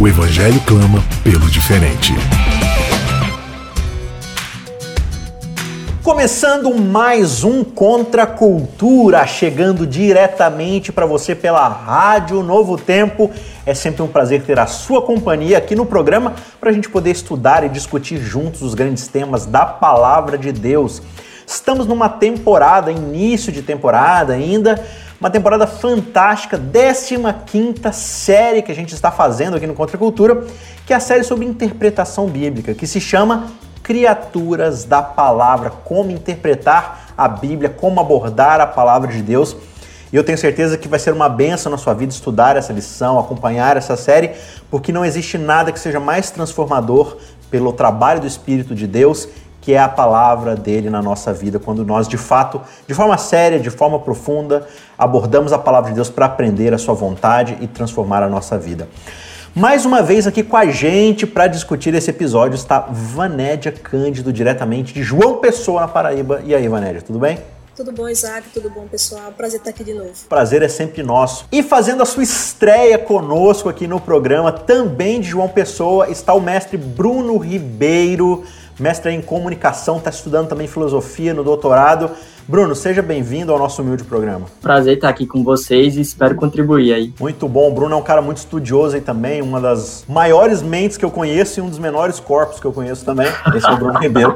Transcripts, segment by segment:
O Evangelho clama pelo diferente. Começando mais um Contra a Cultura, chegando diretamente para você pela Rádio Novo Tempo. É sempre um prazer ter a sua companhia aqui no programa para a gente poder estudar e discutir juntos os grandes temas da Palavra de Deus. Estamos numa temporada, início de temporada ainda, uma temporada fantástica, 15 série que a gente está fazendo aqui no Contra Cultura, que é a série sobre interpretação bíblica, que se chama Criaturas da Palavra, como interpretar a Bíblia, como abordar a palavra de Deus. E eu tenho certeza que vai ser uma benção na sua vida estudar essa lição, acompanhar essa série, porque não existe nada que seja mais transformador pelo trabalho do Espírito de Deus que é a palavra dele na nossa vida, quando nós de fato, de forma séria, de forma profunda, abordamos a palavra de Deus para aprender a sua vontade e transformar a nossa vida. Mais uma vez aqui com a gente para discutir esse episódio está Vanédia Cândido, diretamente de João Pessoa, na Paraíba. E aí, Vanédia, tudo bem? Tudo bom, Isaac? Tudo bom, pessoal? Prazer estar aqui de novo. Prazer é sempre nosso. E fazendo a sua estreia conosco aqui no programa, também de João Pessoa, está o mestre Bruno Ribeiro mestre em comunicação, está estudando também filosofia no doutorado. Bruno, seja bem-vindo ao nosso humilde programa. Prazer estar aqui com vocês e espero contribuir aí. Muito bom. O Bruno é um cara muito estudioso aí também, uma das maiores mentes que eu conheço e um dos menores corpos que eu conheço também. Esse é o Bruno Ribeiro.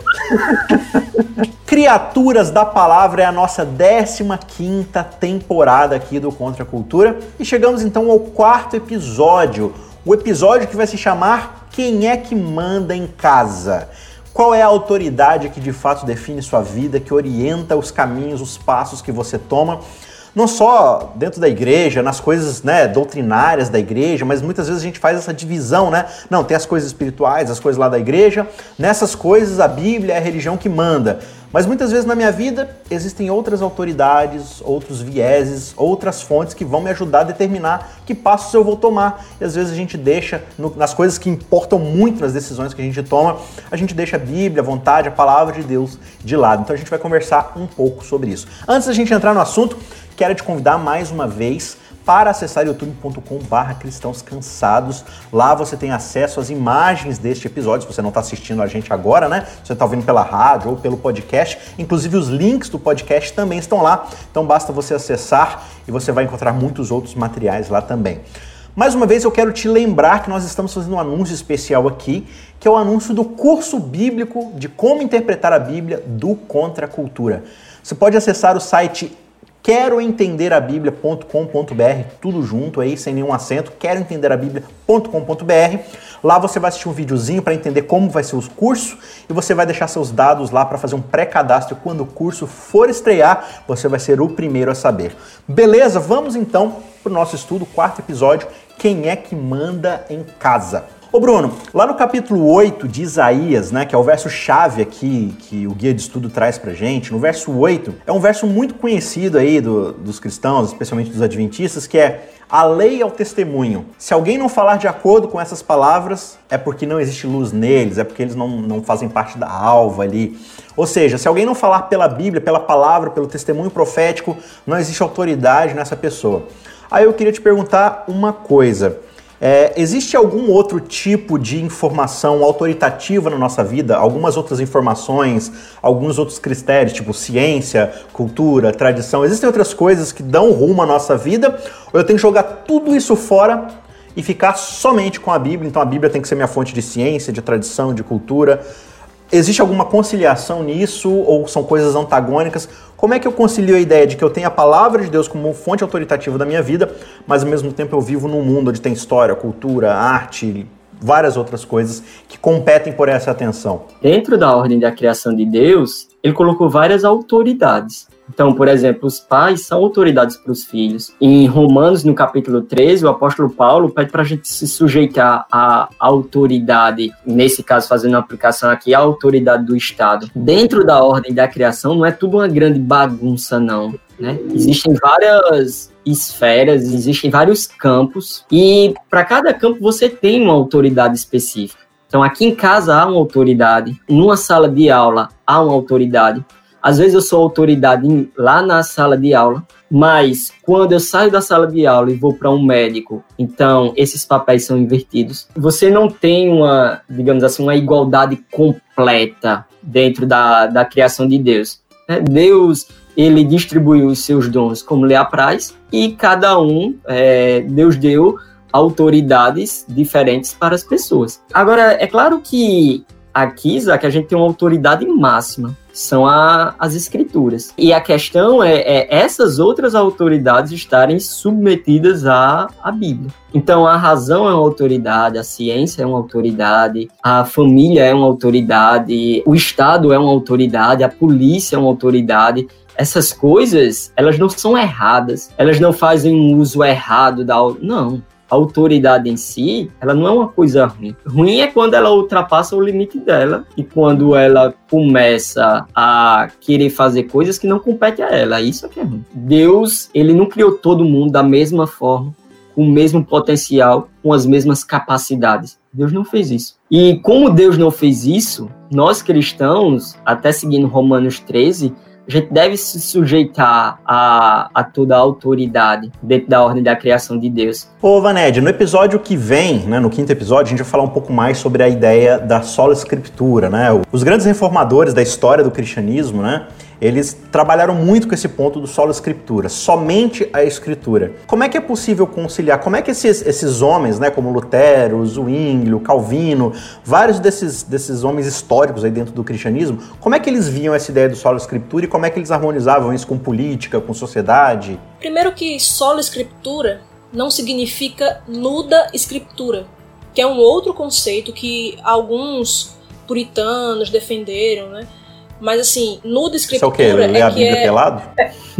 Criaturas da Palavra é a nossa 15 temporada aqui do Contra a Cultura e chegamos então ao quarto episódio, o episódio que vai se chamar Quem é que manda em casa? Qual é a autoridade que de fato define sua vida, que orienta os caminhos, os passos que você toma? Não só dentro da igreja, nas coisas né, doutrinárias da igreja, mas muitas vezes a gente faz essa divisão, né? Não, tem as coisas espirituais, as coisas lá da igreja. Nessas coisas a Bíblia é a religião que manda. Mas muitas vezes na minha vida existem outras autoridades, outros vieses, outras fontes que vão me ajudar a determinar que passos eu vou tomar. E às vezes a gente deixa, no, nas coisas que importam muito nas decisões que a gente toma, a gente deixa a Bíblia, a vontade, a palavra de Deus de lado. Então a gente vai conversar um pouco sobre isso. Antes da gente entrar no assunto, quero te convidar mais uma vez para acessar youtube.com/barra cristãos cansados. Lá você tem acesso às imagens deste episódio. Se você não está assistindo a gente agora, né? Você está ouvindo pela rádio ou pelo podcast. Inclusive os links do podcast também estão lá. Então basta você acessar e você vai encontrar muitos outros materiais lá também. Mais uma vez eu quero te lembrar que nós estamos fazendo um anúncio especial aqui, que é o anúncio do curso bíblico de como interpretar a Bíblia do Contra a Cultura. Você pode acessar o site quero entender a Bíblia.com.br, tudo junto aí, sem nenhum acento, quero entender a Bíblia.com.br. Lá você vai assistir um videozinho para entender como vai ser os cursos e você vai deixar seus dados lá para fazer um pré-cadastro. Quando o curso for estrear, você vai ser o primeiro a saber. Beleza? Vamos então para o nosso estudo, quarto episódio, quem é que manda em casa? Ô Bruno, lá no capítulo 8 de Isaías, né, que é o verso chave aqui que o guia de estudo traz pra gente, no verso 8, é um verso muito conhecido aí do, dos cristãos, especialmente dos adventistas, que é a lei é o testemunho. Se alguém não falar de acordo com essas palavras, é porque não existe luz neles, é porque eles não, não fazem parte da alva ali. Ou seja, se alguém não falar pela Bíblia, pela palavra, pelo testemunho profético, não existe autoridade nessa pessoa. Aí eu queria te perguntar uma coisa. É, existe algum outro tipo de informação autoritativa na nossa vida? Algumas outras informações, alguns outros critérios, tipo ciência, cultura, tradição? Existem outras coisas que dão rumo à nossa vida? Ou eu tenho que jogar tudo isso fora e ficar somente com a Bíblia? Então a Bíblia tem que ser minha fonte de ciência, de tradição, de cultura. Existe alguma conciliação nisso ou são coisas antagônicas? Como é que eu concilio a ideia de que eu tenho a palavra de Deus como fonte autoritativa da minha vida, mas ao mesmo tempo eu vivo num mundo onde tem história, cultura, arte, várias outras coisas que competem por essa atenção? Dentro da ordem da criação de Deus, ele colocou várias autoridades. Então, por exemplo, os pais são autoridades para os filhos. Em Romanos, no capítulo 13, o apóstolo Paulo pede para a gente se sujeitar à autoridade, nesse caso, fazendo uma aplicação aqui, a autoridade do Estado. Dentro da ordem da criação, não é tudo uma grande bagunça, não. Né? Existem várias esferas, existem vários campos, e para cada campo você tem uma autoridade específica. Então, aqui em casa há uma autoridade, numa sala de aula há uma autoridade. Às vezes eu sou autoridade lá na sala de aula, mas quando eu saio da sala de aula e vou para um médico, então esses papéis são invertidos. Você não tem uma, digamos assim, uma igualdade completa dentro da, da criação de Deus. Né? Deus ele distribuiu os seus dons como lhe apraz e cada um, é, Deus deu autoridades diferentes para as pessoas. Agora, é claro que aqui, Isaac, a gente tem uma autoridade máxima, são a, as escrituras. E a questão é, é, essas outras autoridades estarem submetidas à, à Bíblia. Então, a razão é uma autoridade, a ciência é uma autoridade, a família é uma autoridade, o Estado é uma autoridade, a polícia é uma autoridade essas coisas, elas não são erradas, elas não fazem um uso errado da. Não a autoridade em si, ela não é uma coisa ruim. Ruim é quando ela ultrapassa o limite dela e quando ela começa a querer fazer coisas que não competem a ela. Isso é que é ruim. Deus, ele não criou todo mundo da mesma forma, com o mesmo potencial, com as mesmas capacidades. Deus não fez isso. E como Deus não fez isso, nós cristãos, até seguindo Romanos 13, a gente deve se sujeitar a, a toda a autoridade dentro da ordem da criação de Deus. Ô, Vaned, no episódio que vem, né, no quinto episódio, a gente vai falar um pouco mais sobre a ideia da sola escritura, né? Os grandes reformadores da história do cristianismo, né? Eles trabalharam muito com esse ponto do solo escritura, somente a escritura. Como é que é possível conciliar? Como é que esses, esses homens, né, como Lutero, Zwinglio, Calvino, vários desses, desses homens históricos aí dentro do cristianismo, como é que eles viam essa ideia do solo escritura e como é que eles harmonizavam isso com política, com sociedade? Primeiro que solo escritura não significa nuda escritura, que é um outro conceito que alguns puritanos defenderam, né? Mas assim, no da escritura. Isso é o quê? Ler é a Bíblia é... pelado?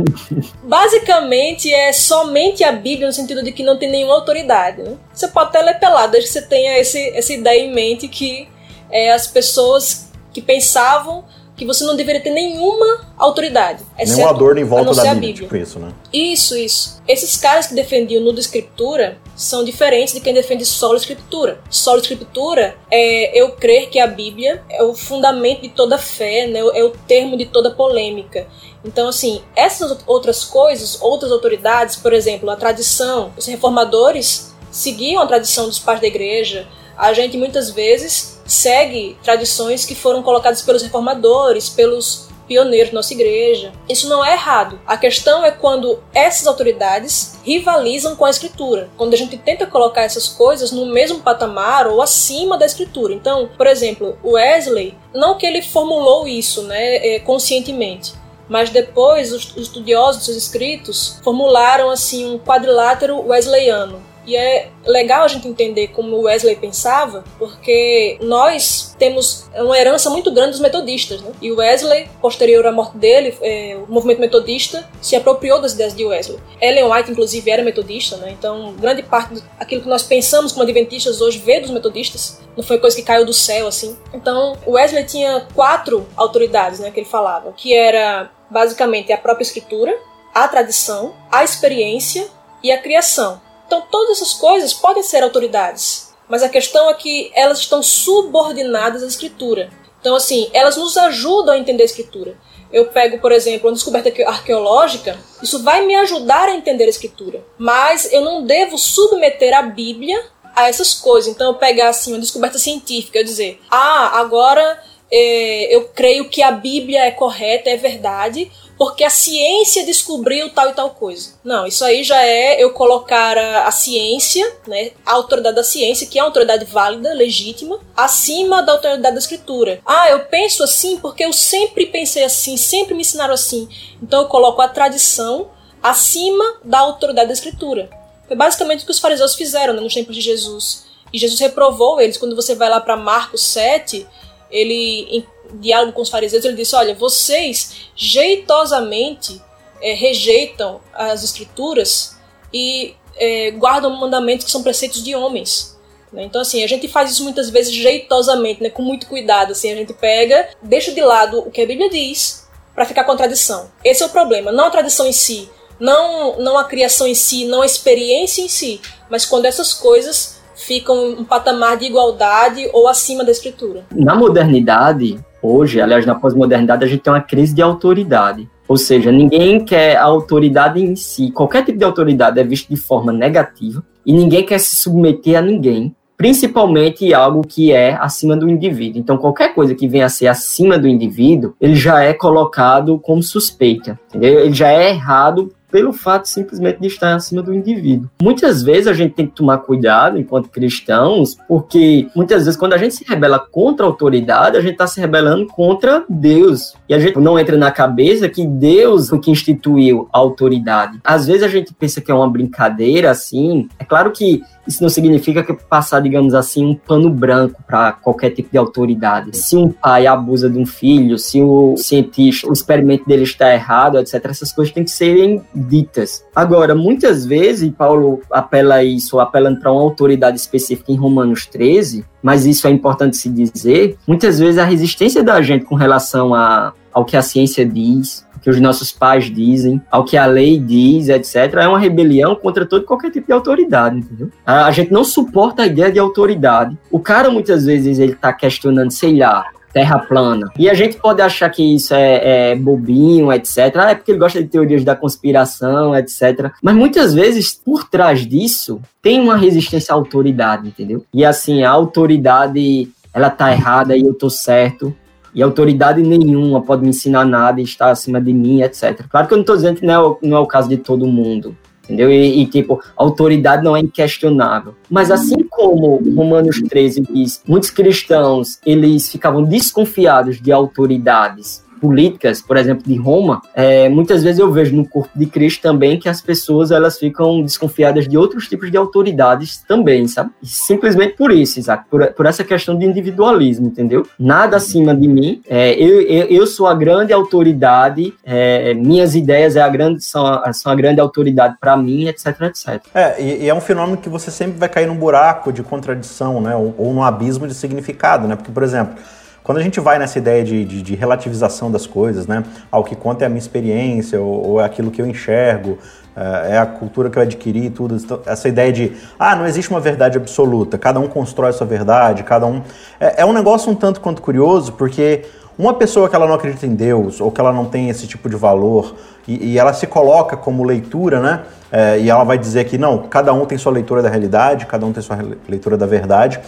Basicamente é somente a Bíblia no sentido de que não tem nenhuma autoridade. Né? Você pode até ler pelado, desde que você tenha esse, essa ideia em mente que é, as pessoas que pensavam que você não deveria ter nenhuma autoridade. Nenhum adorno em volta da Bíblia, Bíblia, tipo isso, né? Isso, isso. Esses caras que defendiam nuda escritura são diferentes de quem defende solo escritura. Solo escritura é eu crer que a Bíblia é o fundamento de toda fé, né? é o termo de toda polêmica. Então, assim, essas outras coisas, outras autoridades, por exemplo, a tradição, os reformadores seguiam a tradição dos pais da igreja, a gente muitas vezes segue tradições que foram colocadas pelos reformadores, pelos pioneiros da nossa igreja. Isso não é errado. A questão é quando essas autoridades rivalizam com a escritura. Quando a gente tenta colocar essas coisas no mesmo patamar ou acima da escritura. Então, por exemplo, Wesley, não que ele formulou isso né, é, conscientemente, mas depois os estudiosos seus escritos formularam assim um quadrilátero wesleyano e é legal a gente entender como Wesley pensava, porque nós temos uma herança muito grande dos metodistas, né? E Wesley, posterior à morte dele, é, o movimento metodista se apropriou das ideias de Wesley. Ellen White, inclusive, era metodista, né? Então, grande parte daquilo que nós pensamos como adventistas hoje veio dos metodistas. Não foi coisa que caiu do céu, assim. Então, Wesley tinha quatro autoridades, né? Que ele falava, que era basicamente a própria escritura, a tradição, a experiência e a criação. Então, todas essas coisas podem ser autoridades, mas a questão é que elas estão subordinadas à escritura. Então, assim, elas nos ajudam a entender a escritura. Eu pego, por exemplo, uma descoberta arqueológica, isso vai me ajudar a entender a escritura. Mas eu não devo submeter a Bíblia a essas coisas. Então, eu pegar assim uma descoberta científica, eu dizer, ah, agora é, eu creio que a Bíblia é correta, é verdade, porque a ciência descobriu tal e tal coisa. Não, isso aí já é eu colocar a, a ciência, né, a autoridade da ciência, que é uma autoridade válida, legítima, acima da autoridade da escritura. Ah, eu penso assim porque eu sempre pensei assim, sempre me ensinaram assim. Então eu coloco a tradição acima da autoridade da escritura. Foi basicamente o que os fariseus fizeram né, nos tempos de Jesus. E Jesus reprovou eles. Quando você vai lá para Marcos 7, ele diálogo com os fariseus, ele disse: Olha, vocês jeitosamente é, rejeitam as escrituras e é, guardam mandamentos que são preceitos de homens. Né? Então, assim, a gente faz isso muitas vezes jeitosamente, né? com muito cuidado. Assim, a gente pega, deixa de lado o que a Bíblia diz para ficar com a tradição. Esse é o problema. Não a tradição em si, não, não a criação em si, não a experiência em si, mas quando essas coisas ficam um patamar de igualdade ou acima da escritura. Na modernidade, hoje, aliás, na pós-modernidade, a gente tem uma crise de autoridade. Ou seja, ninguém quer a autoridade em si. Qualquer tipo de autoridade é visto de forma negativa e ninguém quer se submeter a ninguém principalmente algo que é acima do indivíduo. Então, qualquer coisa que venha a ser acima do indivíduo, ele já é colocado como suspeita, entendeu? Ele já é errado pelo fato simplesmente de estar acima do indivíduo. Muitas vezes a gente tem que tomar cuidado enquanto cristãos, porque muitas vezes quando a gente se rebela contra a autoridade, a gente está se rebelando contra Deus. E a gente não entra na cabeça que Deus foi que instituiu a autoridade. Às vezes a gente pensa que é uma brincadeira assim. É claro que isso não significa que passar, digamos assim, um pano branco para qualquer tipo de autoridade. Se um pai abusa de um filho, se o cientista, o experimento dele está errado, etc., essas coisas têm que serem ditas. Agora, muitas vezes, e Paulo apela isso, apelando para uma autoridade específica em Romanos 13, mas isso é importante se dizer, muitas vezes a resistência da gente com relação a, ao que a ciência diz, que os nossos pais dizem, ao que a lei diz, etc., é uma rebelião contra todo qualquer tipo de autoridade, entendeu? A, a gente não suporta a ideia de autoridade. O cara, muitas vezes, ele tá questionando, sei lá, terra plana. E a gente pode achar que isso é, é, bobinho, etc. Ah, é porque ele gosta de teorias da conspiração, etc. Mas muitas vezes, por trás disso, tem uma resistência à autoridade, entendeu? E assim, a autoridade, ela tá errada e eu tô certo e autoridade nenhuma pode me ensinar nada e estar acima de mim, etc. Claro que eu não estou dizendo que não é, o, não é o caso de todo mundo, entendeu? E, e, tipo, a autoridade não é inquestionável. Mas assim como Romanos 13 diz, muitos cristãos, eles ficavam desconfiados de autoridades políticas, por exemplo, de Roma, é, muitas vezes eu vejo no corpo de Cristo também que as pessoas elas ficam desconfiadas de outros tipos de autoridades também, sabe? simplesmente por isso, Isaac, por, por essa questão de individualismo, entendeu? Nada acima de mim, é, eu, eu, eu, sou a grande autoridade, é, minhas ideias é a grande, são, a, são a grande autoridade para mim, etc, etc. É, e, e, é um fenômeno que você sempre vai cair num buraco de contradição, né? Ou, ou num abismo de significado, né? Porque, por exemplo, quando a gente vai nessa ideia de, de, de relativização das coisas, né? Ao que conta é a minha experiência, ou, ou é aquilo que eu enxergo, é, é a cultura que eu adquiri tudo. Então, essa ideia de, ah, não existe uma verdade absoluta, cada um constrói a sua verdade, cada um. É, é um negócio um tanto quanto curioso, porque uma pessoa que ela não acredita em Deus, ou que ela não tem esse tipo de valor, e, e ela se coloca como leitura, né? É, e ela vai dizer que não, cada um tem sua leitura da realidade, cada um tem sua leitura da verdade.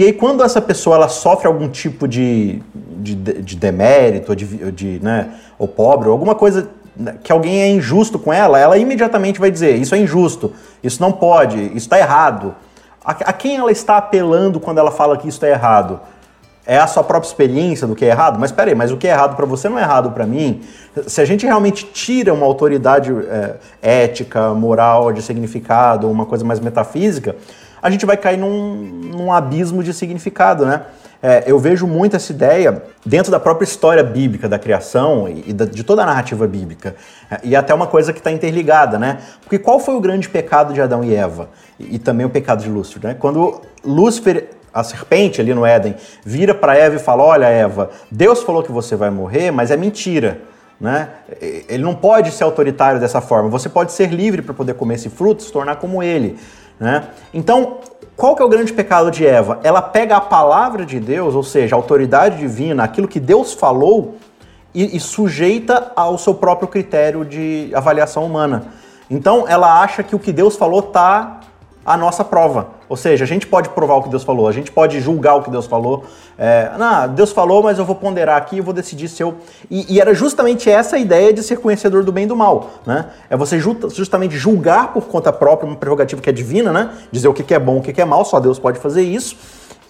E aí, quando essa pessoa ela sofre algum tipo de, de, de demérito, de, de, né, ou pobre, ou alguma coisa né, que alguém é injusto com ela, ela imediatamente vai dizer: Isso é injusto, isso não pode, isso está errado. A, a, quem ela está apelando quando ela fala que isso está errado? É a sua própria experiência do que é errado? Mas peraí, mas o que é errado para você não é errado para mim? Se a gente realmente tira uma autoridade é, ética, moral, de significado, uma coisa mais metafísica, a gente vai cair num, num abismo de significado, né? É, eu vejo muito essa ideia dentro da própria história bíblica da criação e, da, de toda a narrativa bíblica. É, e até uma coisa que está interligada, né? Porque qual foi o grande pecado de Adão e Eva? E, e também o pecado de Lúcifer, né? Quando Lúcifer, a serpente ali no Éden, vira para Eva e fala: Olha, Eva, Deus falou que você vai morrer, mas é mentira. Né? Ele não pode ser autoritário dessa forma. Você pode ser livre para poder comer esse fruto, se tornar como ele. Né? Então, qual que é o grande pecado de Eva? Ela pega a palavra de Deus, ou seja, a autoridade divina, aquilo que Deus falou, e, e sujeita ao seu próprio critério de avaliação humana. Então, ela acha que o que Deus falou está à nossa prova. Ou seja, a gente pode provar o que Deus falou, a gente pode julgar o que Deus falou. É, não, Deus falou, mas eu vou ponderar aqui e vou decidir se eu. E, e, era justamente essa a ideia de ser conhecedor do bem e do mal. Né? É você justamente julgar por conta própria, uma prerrogativa que é divina, né? Dizer o que é bom, o que é mal, só Deus pode fazer isso.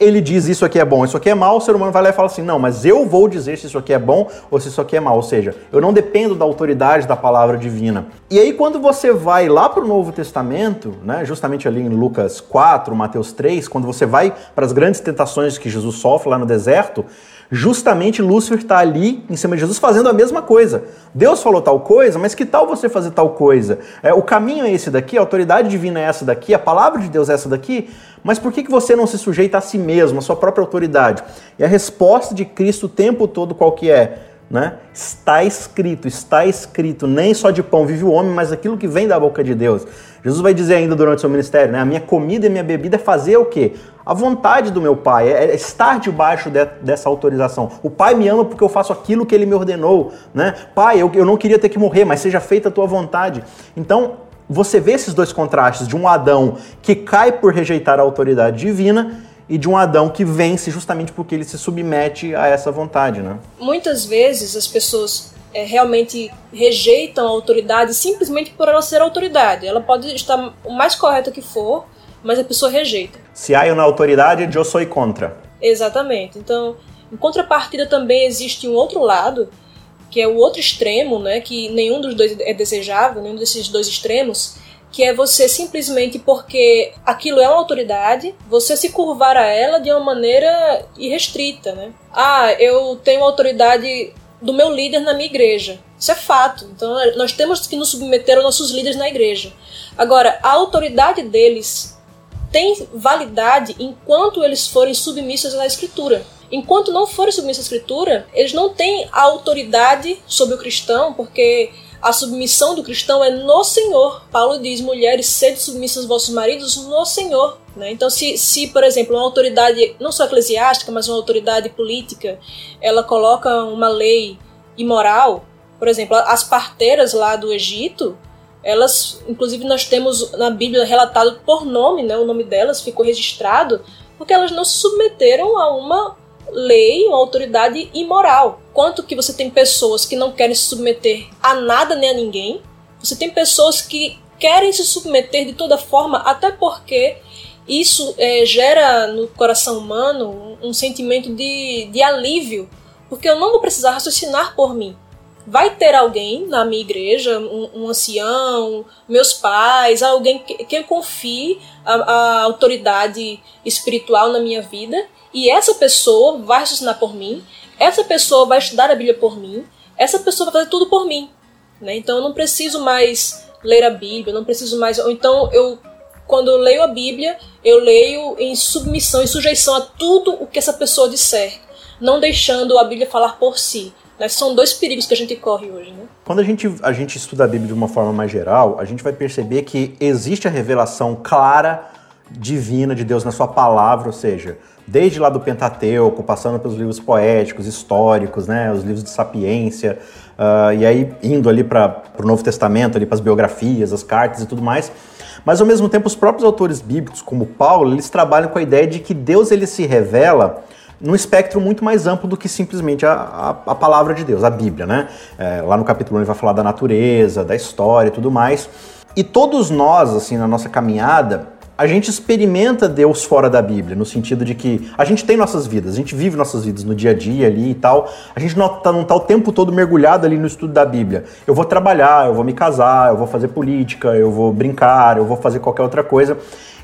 Ele diz isso aqui é bom, isso aqui é mal, o ser humano vai lá e fala assim: não, mas eu vou dizer se isso aqui é bom ou se isso aqui é mal. Ou seja, eu não dependo da autoridade da palavra divina. E aí, quando você vai lá para o Novo Testamento, né, justamente ali em Lucas 4, Mateus 3, quando você vai para as grandes tentações que Jesus sofre lá no deserto, justamente Lúcifer está ali em cima de Jesus fazendo a mesma coisa. Deus falou tal coisa, mas que tal você fazer tal coisa? É, o caminho é esse daqui, a autoridade divina é essa daqui, a palavra de Deus é essa daqui, mas por que, que você não se sujeita a si mesmo, a sua própria autoridade? E a resposta de Cristo o tempo todo qual que é? Né? Está escrito, está escrito, nem só de pão vive o homem, mas aquilo que vem da boca de Deus. Jesus vai dizer ainda durante seu ministério, né? A minha comida e minha bebida é fazer o quê? A vontade do meu pai, é estar debaixo de, dessa autorização. O pai me ama porque eu faço aquilo que ele me ordenou, né? Pai, eu, eu não queria ter que morrer, mas seja feita a tua vontade. Então, você vê esses dois contrastes de um Adão que cai por rejeitar a autoridade divina e de um Adão que vence justamente porque ele se submete a essa vontade, né? Muitas vezes as pessoas é, realmente rejeitam a autoridade simplesmente por ela ser autoridade. Ela pode estar o mais correta que for, mas a pessoa rejeita. Se há na autoridade, eu sou contra. Exatamente. Então, em contrapartida também existe um outro lado, que é o outro extremo, né, que nenhum dos dois é desejável, nenhum desses dois extremos, que é você simplesmente porque aquilo é uma autoridade, você se curvar a ela de uma maneira irrestrita, né? Ah, eu tenho autoridade do meu líder na minha igreja. Isso é fato. Então nós temos que nos submeter aos nossos líderes na igreja. Agora, a autoridade deles tem validade enquanto eles forem submissos à escritura. Enquanto não forem submissos à escritura, eles não têm autoridade sobre o cristão, porque a submissão do cristão é no Senhor. Paulo diz: mulheres, sede submissas aos vossos maridos no Senhor. Né? Então, se, se, por exemplo, uma autoridade, não só eclesiástica, mas uma autoridade política, ela coloca uma lei imoral, por exemplo, as parteiras lá do Egito, elas, inclusive, nós temos na Bíblia relatado por nome, né? o nome delas ficou registrado, porque elas não se submeteram a uma lei, uma autoridade imoral. Quanto que você tem pessoas que não querem se submeter a nada nem a ninguém, você tem pessoas que querem se submeter de toda forma, até porque isso é, gera no coração humano um, um sentimento de, de alívio, porque eu não vou precisar raciocinar por mim. Vai ter alguém na minha igreja, um, um ancião, meus pais, alguém que, que eu confie a, a autoridade espiritual na minha vida e essa pessoa vai raciocinar por mim, essa pessoa vai estudar a Bíblia por mim, essa pessoa vai fazer tudo por mim. Né? Então eu não preciso mais ler a Bíblia, não preciso mais. Ou então eu, quando eu leio a Bíblia, eu leio em submissão, em sujeição a tudo o que essa pessoa disser, não deixando a Bíblia falar por si. São dois perigos que a gente corre hoje. Né? Quando a gente, a gente estuda a Bíblia de uma forma mais geral, a gente vai perceber que existe a revelação clara divina de Deus na sua palavra, ou seja, desde lá do Pentateuco, passando pelos livros poéticos, históricos, né, os livros de sapiência, uh, e aí indo ali para o Novo Testamento, ali para as biografias, as cartas e tudo mais. Mas ao mesmo tempo, os próprios autores bíblicos, como Paulo, eles trabalham com a ideia de que Deus ele se revela num espectro muito mais amplo do que simplesmente a, a, a palavra de Deus, a Bíblia, né? É, lá no capítulo 1 ele vai falar da natureza, da história e tudo mais. E todos nós, assim, na nossa caminhada, a gente experimenta Deus fora da Bíblia, no sentido de que a gente tem nossas vidas, a gente vive nossas vidas no dia a dia ali e tal. A gente não está tá o tempo todo mergulhado ali no estudo da Bíblia. Eu vou trabalhar, eu vou me casar, eu vou fazer política, eu vou brincar, eu vou fazer qualquer outra coisa.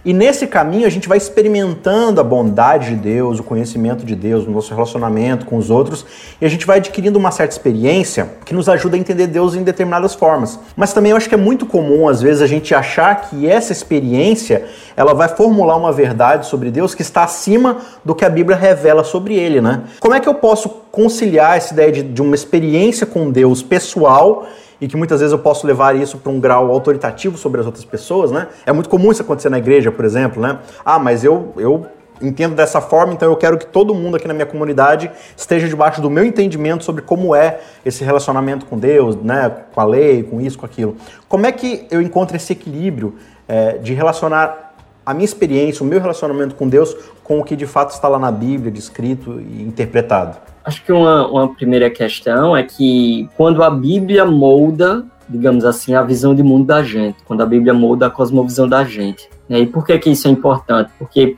E nesse caminho a gente vai experimentando a bondade de Deus, o conhecimento de Deus, o nosso relacionamento com os outros, e a gente vai adquirindo uma certa experiência que nos ajuda a entender Deus em determinadas formas. Mas também eu acho que é muito comum às vezes a gente achar que essa experiência, ela vai formular uma verdade sobre Deus que está acima do que a Bíblia revela sobre ele, né? Como é que eu posso conciliar essa ideia de, de uma experiência com Deus pessoal e que muitas vezes eu posso levar isso para um grau autoritativo sobre as outras pessoas, né? É muito comum isso acontecer na igreja, por exemplo, né? Ah, mas eu, eu entendo dessa forma, então eu quero que todo mundo aqui na minha comunidade esteja debaixo do meu entendimento sobre como é esse relacionamento com Deus, né? Com a lei, com isso, com aquilo. Como é que eu encontro esse equilíbrio é, de relacionar a minha experiência, o meu relacionamento com Deus com o que de fato está lá na Bíblia, descrito e interpretado? Acho que uma, uma primeira questão é que quando a Bíblia molda, digamos assim, a visão de mundo da gente, quando a Bíblia molda a cosmovisão da gente. Né? E por que, que isso é importante? Porque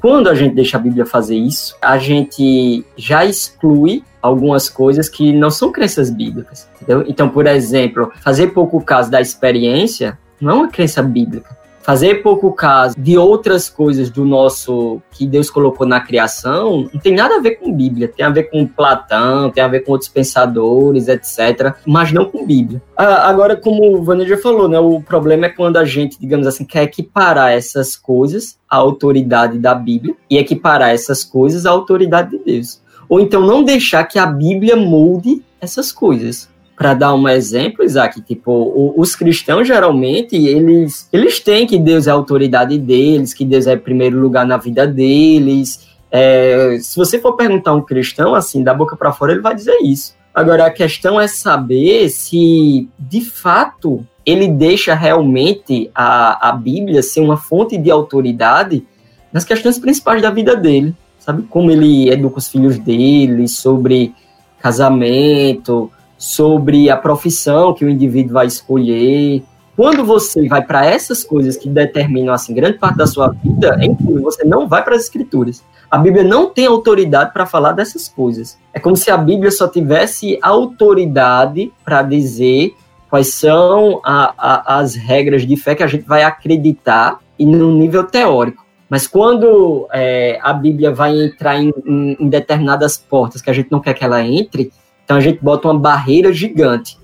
Quando a gente deixa a Bíblia fazer isso, a gente já exclui algumas coisas que não são crenças bíblicas. Entendeu? Então, por exemplo, fazer pouco caso da experiência não é uma crença bíblica fazer pouco caso de outras coisas do nosso que Deus colocou na criação não tem nada a ver com Bíblia, tem a ver com Platão, tem a ver com outros pensadores, etc, mas não com Bíblia. Ah, agora, como o Vander já falou, né, o problema é quando a gente, digamos assim, quer equiparar essas coisas à autoridade da Bíblia e equiparar essas coisas à autoridade de Deus. Ou então não deixar que a Bíblia molde essas coisas para dar um exemplo, Isaac, tipo, o, os cristãos geralmente, eles, eles têm que Deus é a autoridade deles, que Deus é primeiro lugar na vida deles. É, se você for perguntar a um cristão, assim, da boca para fora, ele vai dizer isso. Agora, a questão é saber se, de fato, ele deixa realmente a, a Bíblia ser uma fonte de autoridade nas questões principais da vida dele, sabe? Como ele educa os filhos dele, sobre casamento, sobre a profissão que o indivíduo vai escolher. Quando você vai para essas coisas que determinam assim grande parte da sua vida, enfim, você não vai para as escrituras. A Bíblia não tem autoridade para falar dessas coisas. É como se a Bíblia só tivesse autoridade para dizer quais são a, a, as regras de fé que a gente vai acreditar e no nível teórico. Mas quando é, a Bíblia vai entrar em, em, em determinadas portas que a gente não quer que ela entre, então a gente bota uma barreira gigante.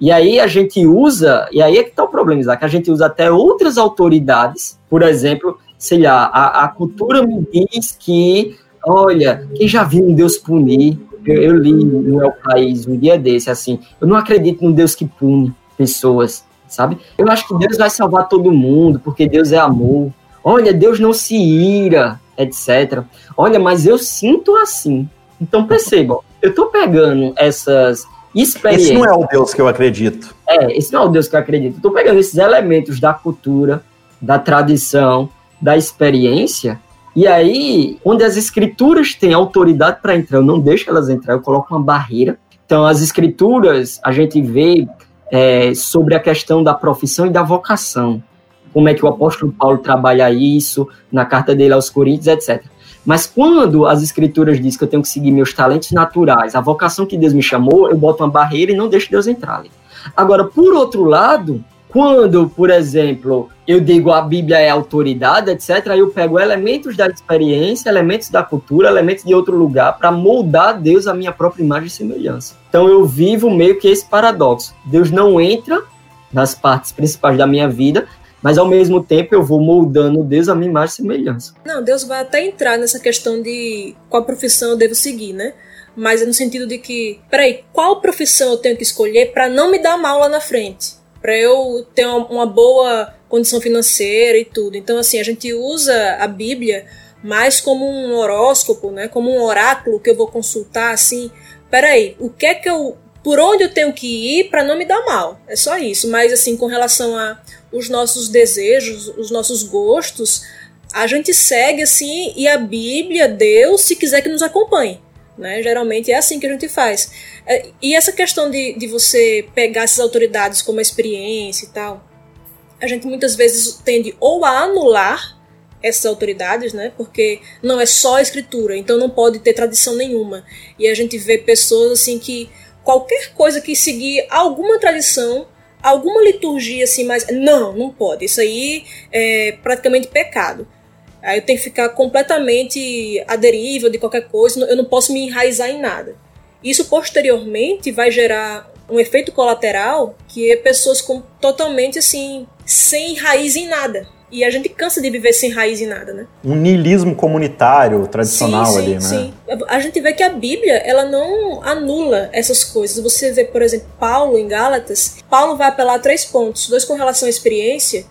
E aí a gente usa, e aí é que está o problema, Isaac, a gente usa até outras autoridades, por exemplo, sei lá, a, a cultura me diz que, olha, quem já viu um Deus punir? Eu, eu li no meu país um dia desse, assim, eu não acredito num Deus que pune pessoas, sabe? Eu acho que Deus vai salvar todo mundo, porque Deus é amor. Olha, Deus não se ira, etc. Olha, mas eu sinto assim. Então percebam, eu tô pegando essas experiências. Esse não é o Deus que eu acredito. É, esse não é o Deus que eu acredito. Eu tô pegando esses elementos da cultura, da tradição, da experiência, e aí, onde as escrituras têm autoridade para entrar, eu não deixo elas entrar, eu coloco uma barreira. Então, as escrituras, a gente vê é, sobre a questão da profissão e da vocação. Como é que o apóstolo Paulo trabalha isso na carta dele aos Coríntios, etc. Mas quando as escrituras dizem que eu tenho que seguir meus talentos naturais, a vocação que Deus me chamou, eu boto uma barreira e não deixo Deus entrar ali. Agora, por outro lado, quando, por exemplo, eu digo a Bíblia é autoridade, etc., aí eu pego elementos da experiência, elementos da cultura, elementos de outro lugar para moldar Deus à minha própria imagem e semelhança. Então eu vivo meio que esse paradoxo. Deus não entra nas partes principais da minha vida, mas ao mesmo tempo eu vou moldando Deus a minha imagem e semelhança. Não, Deus vai até entrar nessa questão de qual profissão eu devo seguir, né? Mas é no sentido de que, peraí, qual profissão eu tenho que escolher para não me dar mal lá na frente? Para eu ter uma boa condição financeira e tudo. Então, assim, a gente usa a Bíblia mais como um horóscopo, né? Como um oráculo que eu vou consultar, assim. Peraí, o que é que eu por onde eu tenho que ir para não me dar mal. É só isso. Mas assim, com relação a os nossos desejos, os nossos gostos, a gente segue assim e a Bíblia, Deus, se quiser que nos acompanhe. Né? Geralmente é assim que a gente faz. É, e essa questão de, de você pegar essas autoridades como experiência e tal, a gente muitas vezes tende ou a anular essas autoridades, né? Porque não é só a escritura, então não pode ter tradição nenhuma. E a gente vê pessoas assim que qualquer coisa que seguir alguma tradição, alguma liturgia assim, mas não, não pode. Isso aí é praticamente pecado. Aí eu tenho que ficar completamente à deriva de qualquer coisa, eu não posso me enraizar em nada. Isso posteriormente vai gerar um efeito colateral que é pessoas com totalmente assim, sem raiz em nada. E a gente cansa de viver sem raiz em nada, né? Um niilismo comunitário tradicional sim, sim, ali, né? Sim. A gente vê que a Bíblia, ela não anula essas coisas. Você vê, por exemplo, Paulo em Gálatas, Paulo vai apelar a três pontos, dois com relação à experiência,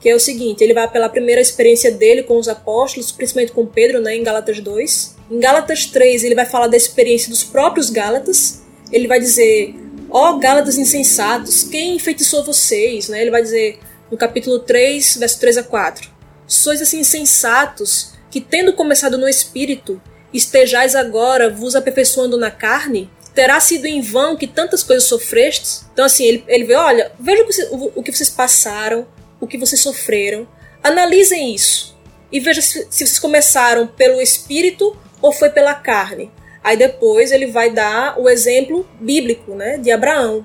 que é o seguinte, ele vai apelar primeiro a experiência dele com os apóstolos, principalmente com Pedro, né, em Gálatas 2. Em Gálatas 3, ele vai falar da experiência dos próprios Gálatas. Ele vai dizer: "Ó oh, Gálatas insensatos, quem enfeitiçou vocês?", né? Ele vai dizer: no capítulo 3, verso 3 a 4. Sois assim insensatos, que tendo começado no espírito, estejais agora vos aperfeiçoando na carne? Terá sido em vão que tantas coisas sofrestes? Então, assim, ele, ele vê: olha, veja o o que vocês passaram, o que vocês sofreram, analisem isso. e veja se, se vocês começaram pelo espírito ou foi pela carne. Aí depois ele vai dar o exemplo bíblico, né, de Abraão.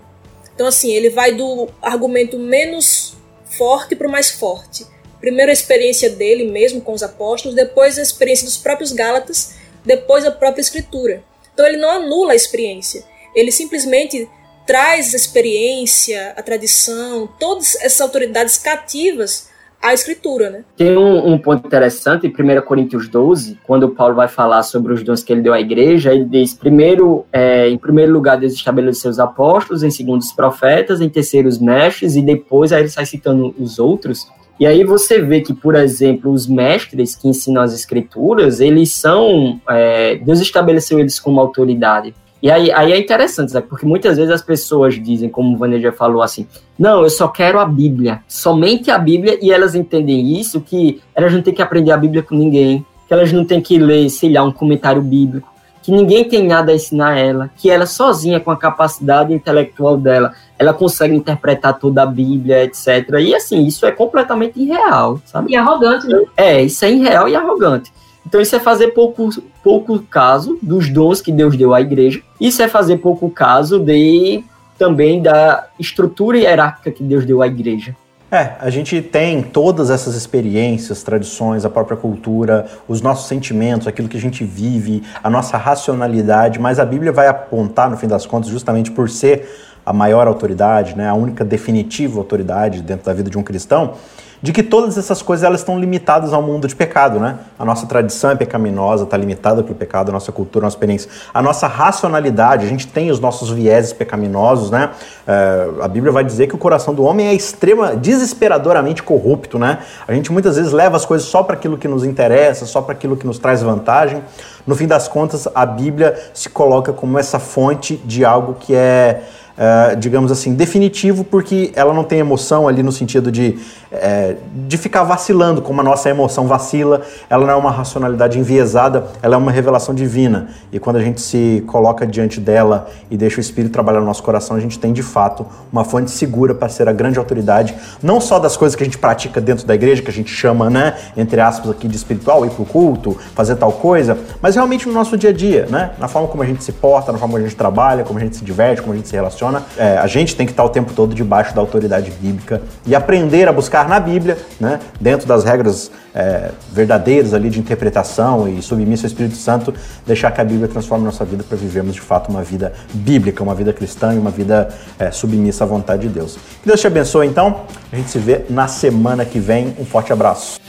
Então assim, ele vai do argumento menos forte para o mais forte. Primeiro a experiência dele mesmo com os apóstolos, depois a experiência dos próprios Gálatas, depois a própria escritura. Então ele não anula a experiência, ele simplesmente traz a experiência, a tradição, todas essas autoridades cativas à escritura, né? Tem um, um, ponto interessante em 1 Coríntios 12, quando Paulo vai falar sobre os dons que ele deu à igreja, ele diz, primeiro, é, em primeiro lugar, Deus estabeleceu os apóstolos, em segundo os profetas, em terceiro os mestres, e depois aí ele sai citando os outros, e aí você vê que, por exemplo, os mestres que ensinam as escrituras, eles são, é, Deus estabeleceu eles como autoridade. E aí, aí é interessante, né? porque muitas vezes as pessoas dizem, como o Vaneja falou assim, não, eu só quero a Bíblia, somente a Bíblia, e elas entendem isso, que elas não têm que aprender a Bíblia com ninguém, que elas não têm que ler, sei lá, um comentário bíblico, que ninguém tem nada a ensinar ela, que ela sozinha, com a capacidade intelectual dela, ela consegue interpretar toda a Bíblia, etc. E assim, isso é completamente irreal, sabe? E arrogante, né? É, isso é irreal e arrogante. Então isso é fazer pouco, pouco caso dos dons que Deus deu à igreja. Isso é fazer pouco caso de também da estrutura hierárquica que Deus deu à igreja. É, a gente tem todas essas experiências, tradições, a própria cultura, os nossos sentimentos, aquilo que a gente vive, a nossa racionalidade, mas a Bíblia vai apontar, no fim das contas, justamente por ser a maior autoridade, né, a única definitiva autoridade dentro da vida de um cristão, de que todas essas coisas elas estão limitadas ao mundo de pecado, né? A nossa tradição é pecaminosa, está limitada pelo pecado, a nossa cultura, a nossa experiência, a nossa racionalidade, a gente tem os nossos vieses pecaminosos, né? É, a Bíblia vai dizer que o coração do homem é extrema, desesperadoramente corrupto, né? A gente muitas vezes leva as coisas só para aquilo que nos interessa, só para aquilo que nos traz vantagem. No fim das contas, a Bíblia se coloca como essa fonte de algo que é Uh, digamos assim, definitivo, porque ela não tem emoção ali no sentido de, é, de ficar vacilando, como a nossa emoção vacila. Ela não é uma racionalidade enviesada, ela é uma revelação divina. E quando a gente se coloca diante dela e deixa o Espírito trabalhar no nosso coração, a gente tem de fato uma fonte segura para ser a grande autoridade, não só das coisas que a gente pratica dentro da igreja, que a gente chama, né, entre aspas, aqui de espiritual, ir para o culto, fazer tal coisa, mas realmente no nosso dia a dia, né, na forma como a gente se porta, na forma como a gente trabalha, como a gente se diverte, como a gente se relaciona funciona. É, a gente tem que estar o tempo todo debaixo da autoridade bíblica e aprender a buscar na Bíblia, né, dentro das regras é, verdadeiras ali de interpretação e submissa ao Espírito Santo, deixar que a Bíblia transforme nossa vida para vivermos de fato uma vida bíblica, uma vida cristã e uma vida é, submissa à vontade de Deus. Que Deus te abençoe então. A gente se vê na semana que vem. Um forte abraço.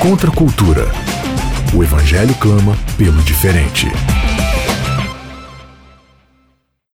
Contra a cultura. O Evangelho clama pelo diferente.